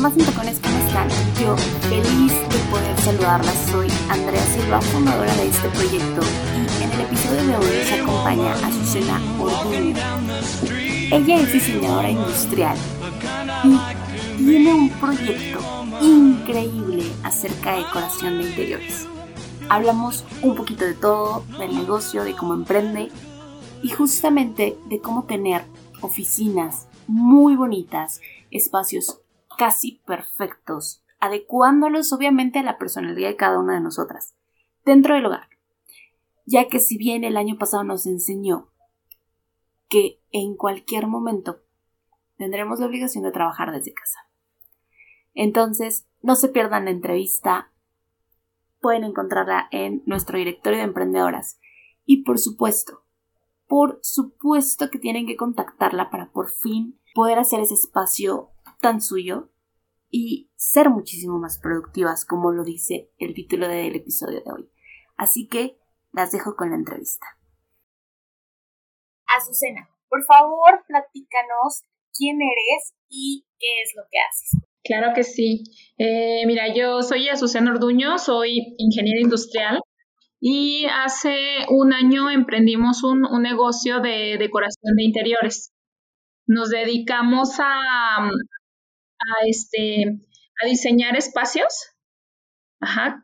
Mamás ¿cómo están? Yo feliz de poder saludarlas. Soy Andrea Silva, fundadora de este proyecto y en el episodio de hoy nos acompaña Azucena Orduño. Ella es diseñadora industrial y tiene un proyecto increíble acerca de decoración de interiores. Hablamos un poquito de todo, del negocio, de cómo emprende y justamente de cómo tener oficinas muy bonitas, espacios casi perfectos, adecuándolos obviamente a la personalidad de cada una de nosotras, dentro del hogar. Ya que si bien el año pasado nos enseñó que en cualquier momento tendremos la obligación de trabajar desde casa. Entonces, no se pierdan la entrevista, pueden encontrarla en nuestro directorio de emprendedoras. Y por supuesto, por supuesto que tienen que contactarla para por fin poder hacer ese espacio tan suyo y ser muchísimo más productivas, como lo dice el título del episodio de hoy. Así que las dejo con la entrevista. Azucena, por favor, platícanos quién eres y qué es lo que haces. Claro que sí. Eh, mira, yo soy Azucena Orduño, soy ingeniera industrial y hace un año emprendimos un, negocio de decoración de interiores. Nos dedicamos a, a, este, a diseñar espacios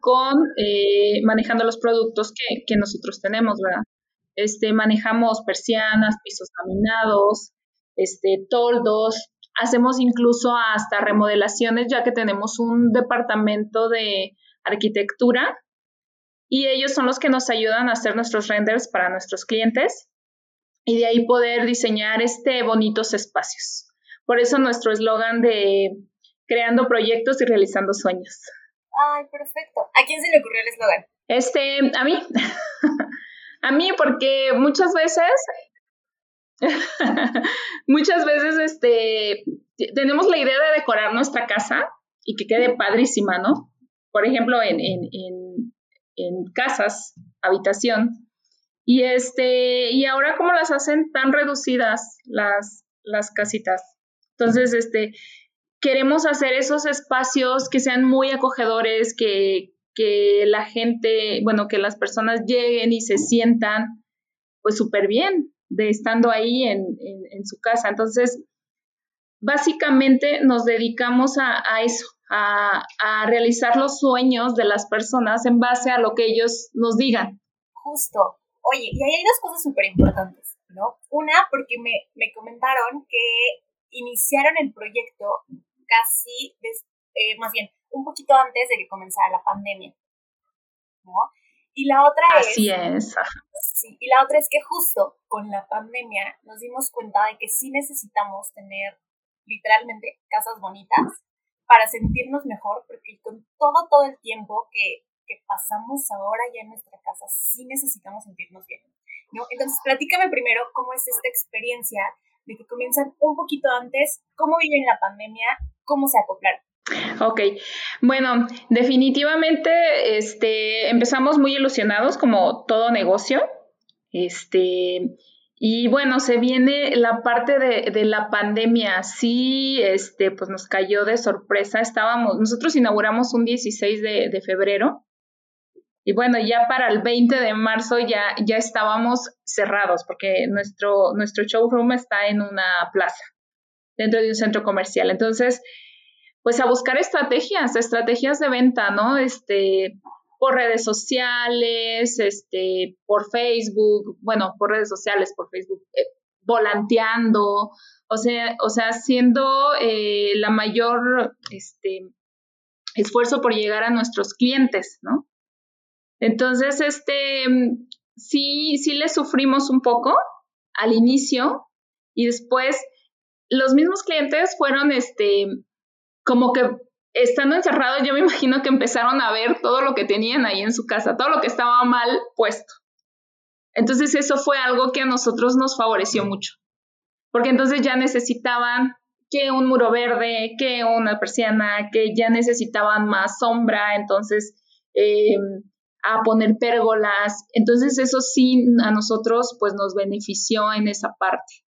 con eh, manejando los productos que, nosotros tenemos. Este, manejamos persianas, pisos laminados, este, toldos, Hacemos incluso hasta remodelaciones ya que tenemos un departamento de arquitectura y ellos son los que nos ayudan a hacer nuestros renders para nuestros clientes y de ahí poder diseñar este bonitos espacios. Por eso nuestro eslogan de creando proyectos y realizando sueños. Ay, perfecto. ¿A quién se le ocurrió el eslogan? Este, a mí. a mí porque muchas veces Muchas veces este, tenemos la idea de decorar nuestra casa y que quede padrísima, ¿no? Por ejemplo, en, en, casas, habitación. Y este, y ahora cómo las hacen tan reducidas las, las casitas. Entonces, este, queremos hacer esos espacios que sean muy acogedores, que, que la gente, bueno, que las personas lleguen y se sientan pues súper bien, de estando ahí en, su casa. Entonces, básicamente nos dedicamos a, eso, a, realizar los sueños de las personas en base a lo que ellos nos digan. Justo. Oye, y ahí hay dos cosas súper importantes, ¿no? Una, porque me, me, comentaron que iniciaron el proyecto casi, eh, más bien, un poquito antes de que comenzara la pandemia, ¿no? Y la otra Así es. Sí, y la otra es que justo con la pandemia nos dimos cuenta de que sí necesitamos tener literalmente casas bonitas para sentirnos mejor, porque con todo, todo el tiempo que, que pasamos ahora ya en nuestra casa, sí necesitamos sentirnos bien. ¿no? Entonces, platícame primero cómo es esta experiencia de que comienzan un poquito antes, cómo viven la pandemia, cómo se acoplaron. Ok, bueno, definitivamente este, empezamos muy ilusionados como todo negocio. Este, y bueno, se viene la parte de, de, la pandemia, sí, este, pues nos cayó de sorpresa. Estábamos, nosotros inauguramos un 16 de, de febrero y bueno, ya para el 20 de marzo ya, ya estábamos cerrados porque nuestro, nuestro showroom está en una plaza, dentro de un centro comercial. Entonces, pues a buscar estrategias, estrategias de venta, ¿no? Este, por redes sociales, este, por Facebook, bueno, por redes sociales, por Facebook, eh, volanteando, o sea, o sea, haciendo eh, la mayor, este, esfuerzo por llegar a nuestros clientes, ¿no? Entonces, este, sí, sí le sufrimos un poco al inicio y después los mismos clientes fueron, este, como que estando encerrados, yo me imagino que empezaron a ver todo lo que tenían ahí en su casa, todo lo que estaba mal puesto. Entonces eso fue algo que a nosotros nos favoreció mucho, porque entonces ya necesitaban que un muro verde, que una persiana, que ya necesitaban más sombra, entonces eh, a poner pérgolas. Entonces eso sí a nosotros pues nos benefició en esa parte.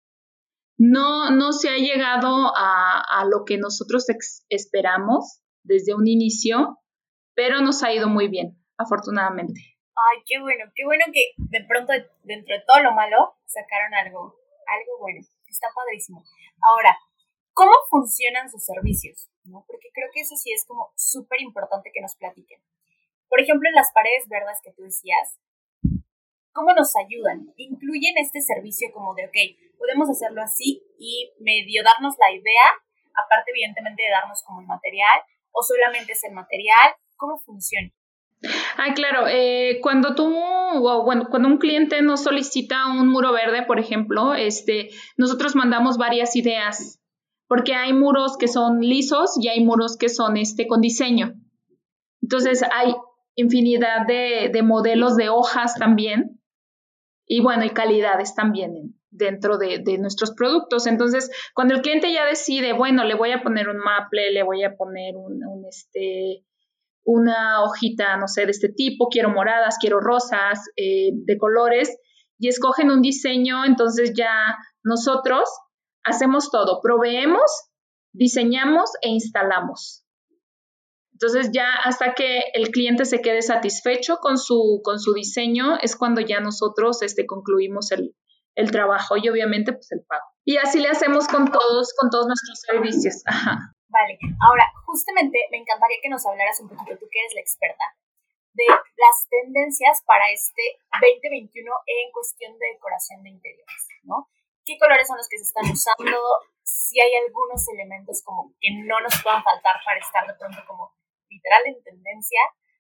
No, no se ha llegado a, a lo que nosotros esperamos desde un inicio, pero nos ha ido muy bien, afortunadamente. Ay, qué bueno, qué bueno que de pronto, dentro de todo lo malo, sacaron algo, algo bueno. Está padrísimo. Ahora, ¿cómo funcionan sus servicios? ¿No? Porque creo que eso sí es como súper importante que nos platiquen. Por ejemplo, en las paredes verdes que tú decías, ¿cómo nos ayudan? ¿Incluyen este servicio como de, ok, podemos hacerlo así y medio darnos la idea, aparte evidentemente de darnos como el material, o solamente es el material? ¿Cómo funciona? Ah, claro. Eh, cuando tú, bueno, cuando un cliente nos solicita un muro verde, por ejemplo, este, nosotros mandamos varias ideas, porque hay muros que son lisos y hay muros que son este, con diseño. Entonces hay infinidad de, modelos de hojas también y bueno, y calidades también dentro de, nuestros productos. Entonces, cuando el cliente ya decide, bueno, le voy a poner un maple, le voy a poner un, este, una hojita, no sé, de este tipo, quiero moradas, quiero rosas, eh, de colores, y escogen un diseño, entonces ya nosotros hacemos todo, proveemos, diseñamos e instalamos. Entonces ya hasta que el cliente se quede satisfecho con su, con su diseño es cuando ya nosotros este, concluimos el, el trabajo y obviamente pues el pago. Y así le hacemos con todos, con todos nuestros servicios. Vale, ahora justamente me encantaría que nos hablaras un poquito, tú que eres la experta, de las tendencias para este 2021 en cuestión de decoración de interiores, ¿no? ¿Qué colores son los que se están usando? Si hay algunos elementos como que no nos puedan faltar para estar de pronto como literal en tendencia,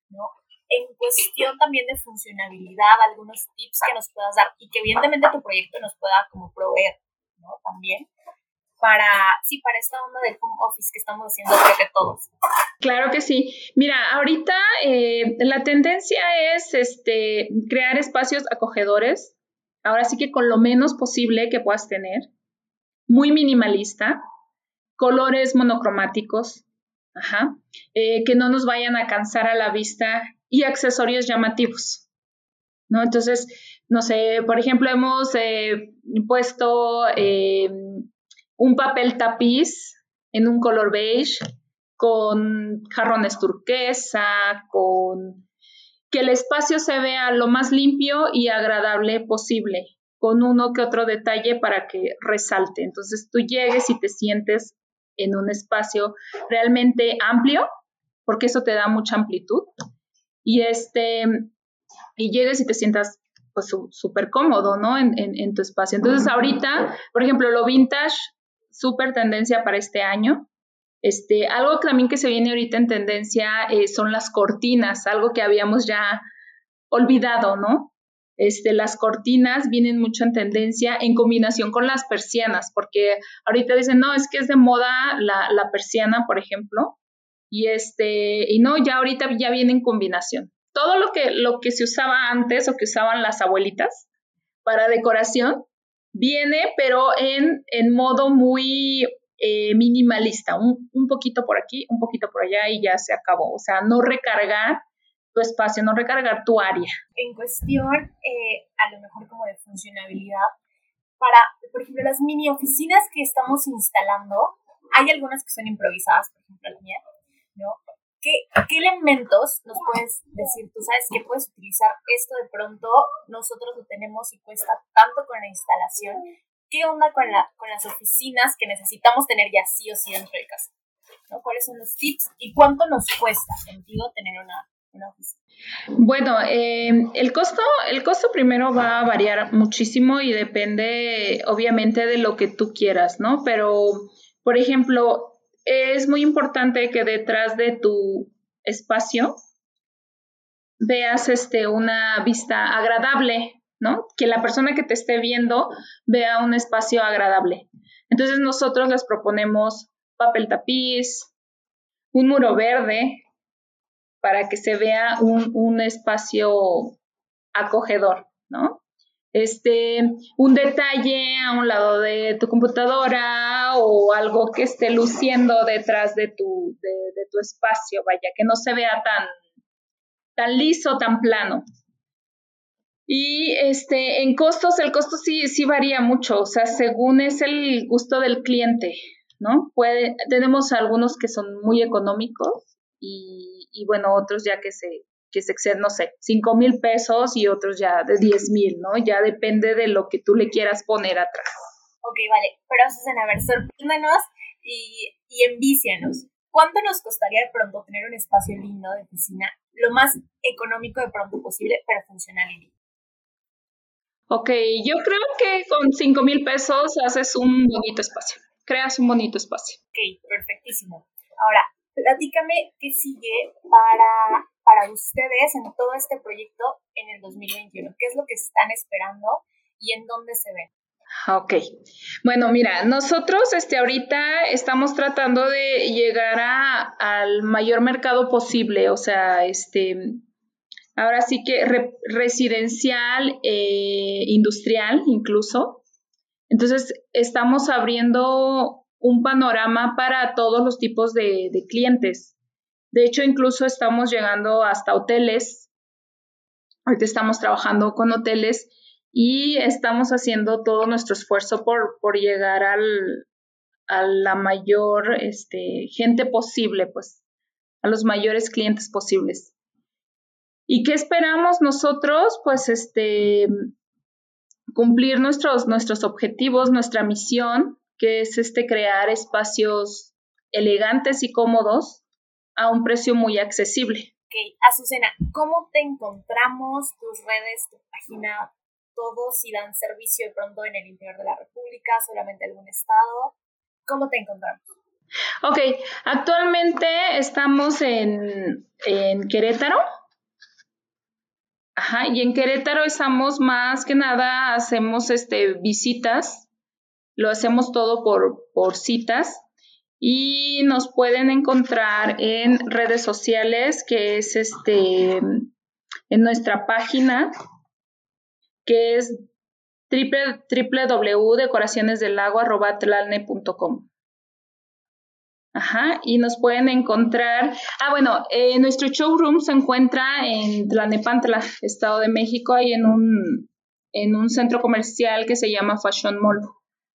¿no? En cuestión también de funcionabilidad, algunos tips que nos puedas dar y que evidentemente tu proyecto nos pueda como proveer, ¿no? También para, sí, para esta onda del home office que estamos haciendo creo que todos. Claro que sí. Mira, ahorita eh, la tendencia es este, crear espacios acogedores, ahora sí que con lo menos posible que puedas tener, muy minimalista, colores monocromáticos, Ajá. Eh, que no nos vayan a cansar a la vista y accesorios llamativos. ¿no? Entonces, no sé, por ejemplo, hemos eh, puesto eh, un papel tapiz en un color beige con jarrones turquesa, con que el espacio se vea lo más limpio y agradable posible, con uno que otro detalle para que resalte. Entonces tú llegues y te sientes en un espacio realmente amplio, porque eso te da mucha amplitud. Y este, y llegues y te sientas pues súper cómodo, ¿no? En, en, tu espacio. Entonces, ahorita, por ejemplo, lo vintage, súper tendencia para este año. Este, algo también que se viene ahorita en tendencia eh, son las cortinas, algo que habíamos ya olvidado, ¿no? Este, las cortinas vienen mucho en tendencia en combinación con las persianas, porque ahorita dicen, no, es que es de moda la, persiana, por ejemplo, y este, y no, ya ahorita ya viene en combinación. Todo lo que, lo que se usaba antes o que usaban las abuelitas para decoración, viene, pero en, en modo muy eh, minimalista, un, un poquito por aquí, un poquito por allá y ya se acabó. O sea, no recargar tu espacio, no recargar tu área. En cuestión, eh, a lo mejor como de funcionabilidad, para, por ejemplo, las mini oficinas que estamos instalando, hay algunas que son improvisadas, por ejemplo, la mía, ¿no? ¿Qué, ¿Qué, elementos nos puedes decir? Tú sabes que puedes utilizar esto de pronto, nosotros lo tenemos y cuesta tanto con la instalación. ¿Qué onda con, la, con las oficinas que necesitamos tener ya sí o sí dentro de casa? ¿no? ¿Cuáles son los tips y cuánto nos cuesta, sentido, tener una, bueno, eh, el costo, el costo primero va a variar muchísimo y depende, obviamente, de lo que tú quieras, ¿no? Pero, por ejemplo, es muy importante que detrás de tu espacio veas este, una vista agradable, ¿no? Que la persona que te esté viendo vea un espacio agradable. Entonces nosotros les proponemos papel tapiz, un muro verde, para que se vea un, espacio acogedor, ¿no? Este, un detalle a un lado de tu computadora o algo que esté luciendo detrás de tu, de, tu espacio, vaya, que no se vea tan, tan liso, tan plano. Y este, en costos, el costo sí, sí varía mucho, o sea, según es el gusto del cliente, ¿no? Puede, tenemos algunos que son muy económicos y, y bueno, otros ya que se, que se exceden, no sé, 5 mil pesos y otros ya de 10 mil, ¿no? Ya depende de lo que tú le quieras poner atrás. Ok, vale, pero Susana, a ver, sorpréndanos y, y envícianos. ¿Cuánto nos costaría de pronto tener un espacio lindo de oficina, lo más económico de pronto posible, pero funcional y lindo? Ok, yo creo que con 5 mil pesos haces un bonito espacio, creas un bonito espacio. Ok, perfectísimo. Ahora, platícame qué sigue para, para ustedes en todo este proyecto en el 2021. ¿Qué es lo que están esperando y en dónde se ven? Ok. Bueno, mira, nosotros este, ahorita estamos tratando de llegar a, al mayor mercado posible, o sea, este, ahora sí que residencial, eh, industrial incluso. Entonces, estamos abriendo un panorama para todos los tipos de, clientes. De hecho, incluso estamos llegando hasta hoteles. Ahorita estamos trabajando con hoteles y estamos haciendo todo nuestro esfuerzo por, por llegar al, a la mayor este, gente posible, pues, a los mayores clientes posibles. ¿Y qué esperamos nosotros? Pues este, cumplir nuestros, nuestros objetivos, nuestra misión, que es este, crear espacios elegantes y cómodos a un precio muy accesible. Ok, Azucena, ¿cómo te encontramos? Tus redes, tu página, todos si dan servicio de pronto en el interior de la República, solamente algún estado. ¿Cómo te encontramos? Ok, actualmente estamos en, en Querétaro. Ajá, y en Querétaro estamos más que nada, hacemos este, visitas, lo hacemos todo por, por citas y nos pueden encontrar en redes sociales, que es este, en nuestra página que es www.decoracionesdelago.com. Ajá, y nos pueden encontrar. Ah, bueno, eh, nuestro showroom se encuentra en Tlanepantla, Estado de México, ahí en un, en un centro comercial que se llama Fashion Mall.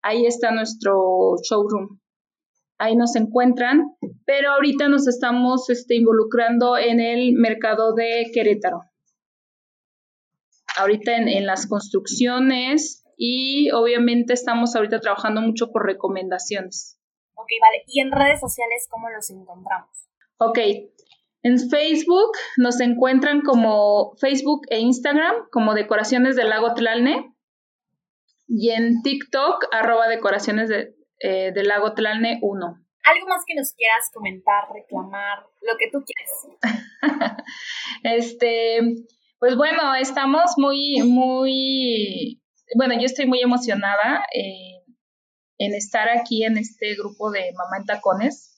Ahí está nuestro showroom. Ahí nos encuentran, pero ahorita nos estamos este, involucrando en el mercado de Querétaro ahorita en, las construcciones y obviamente estamos ahorita trabajando mucho por recomendaciones. Ok, vale. ¿Y en redes sociales cómo los encontramos? Ok. En Facebook nos encuentran como Facebook e Instagram como Decoraciones del Lago Tlalne y en TikTok arroba Decoraciones de, eh, del Lago Tlalne 1. ¿Algo más que nos quieras comentar, reclamar, lo que tú quieras? este, pues bueno, estamos muy, muy, bueno, yo estoy muy emocionada eh, en estar aquí en este grupo de Mamá en Tacones.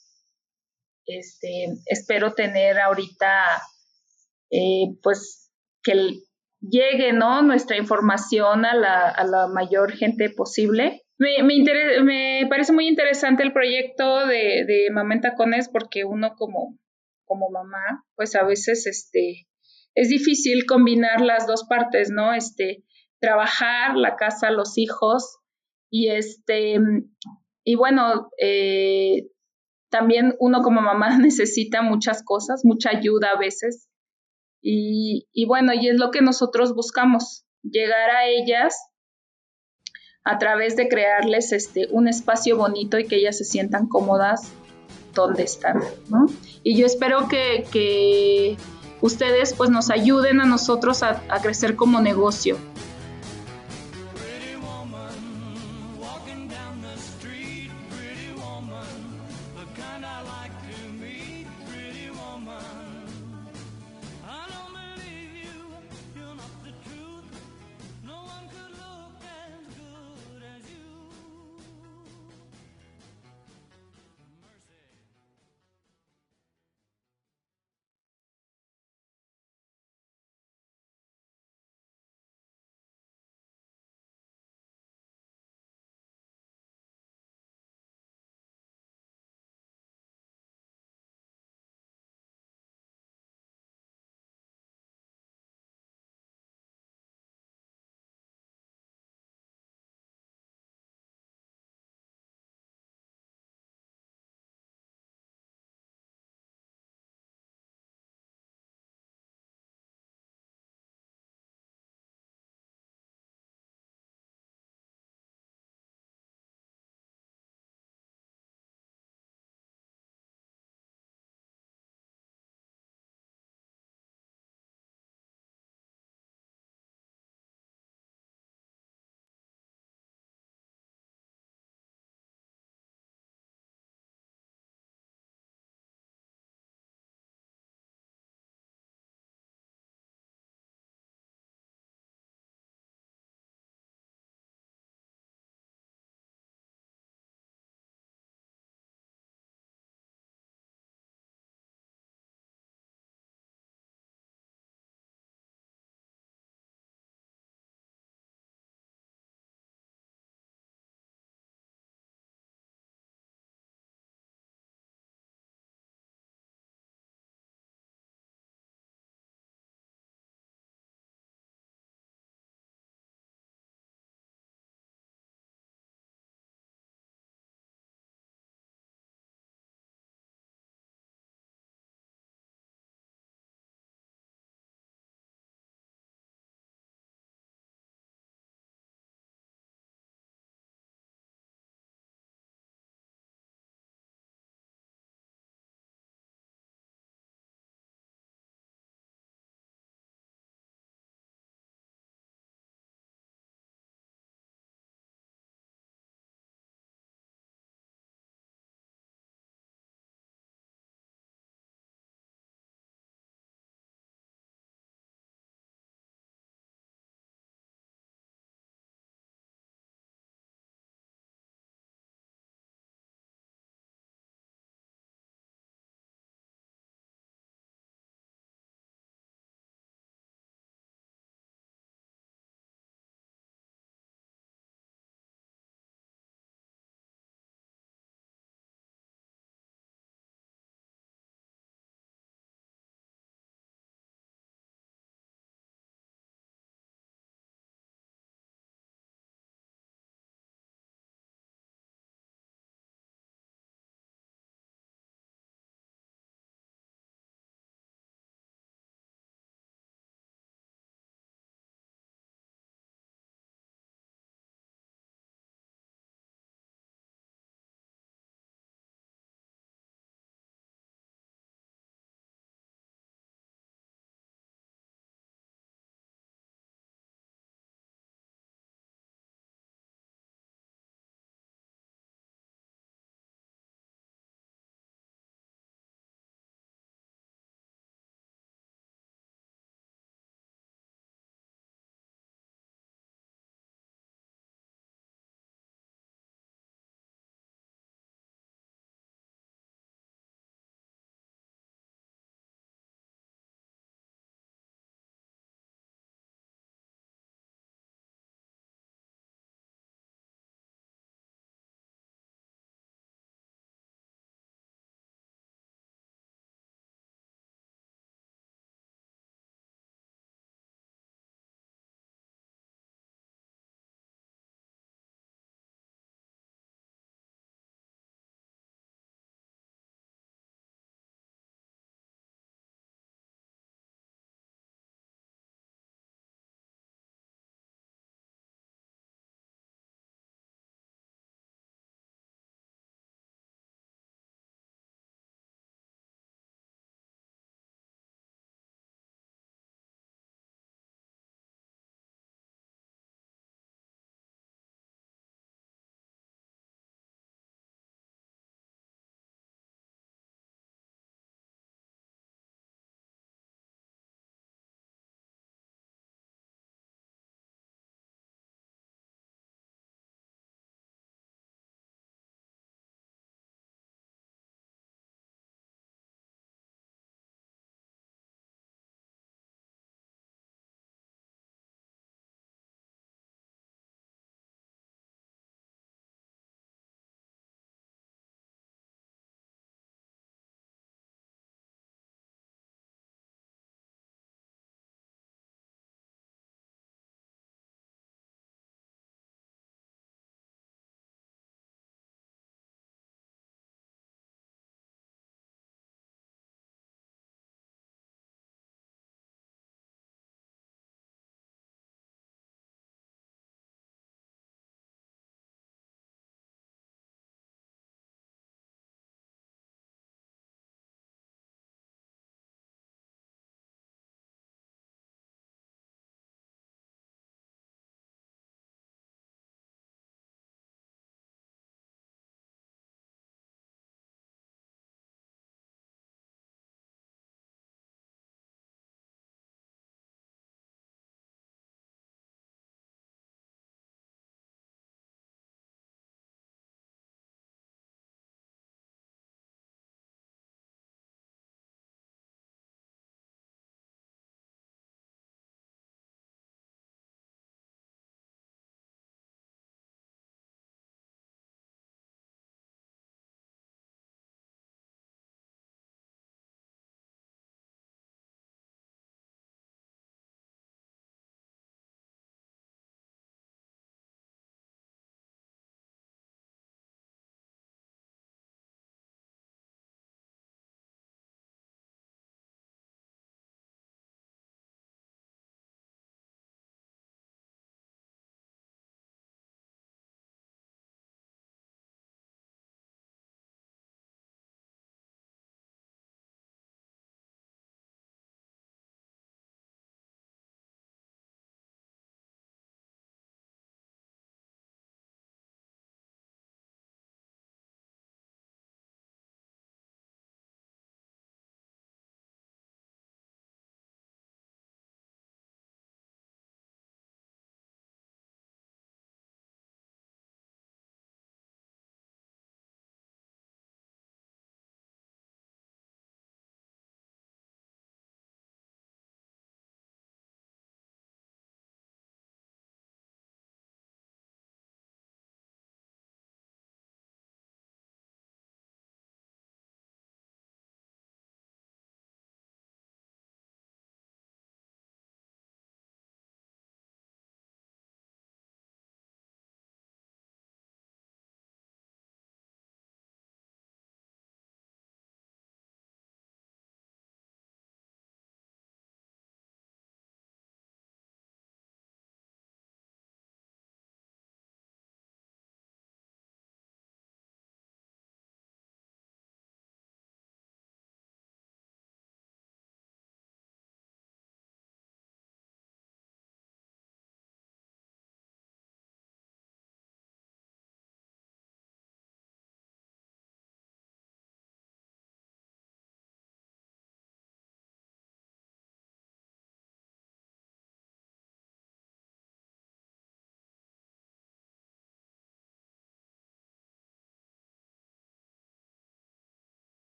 Este, espero tener ahorita, eh, pues, que llegue, ¿no? Nuestra información a la, mayor gente posible. Me, parece muy interesante el proyecto de, de Mamá Tacones porque uno como, como mamá, pues a veces, este, es difícil combinar las dos partes, ¿no? Este, trabajar, la casa, los hijos y este, y bueno, eh, también uno como mamá necesita muchas cosas, mucha ayuda a veces. Y, bueno, y es lo que nosotros buscamos, llegar a ellas a través de crearles este, un espacio bonito y que ellas se sientan cómodas donde están. Y yo espero que, que ustedes pues nos ayuden a nosotros a, crecer como negocio.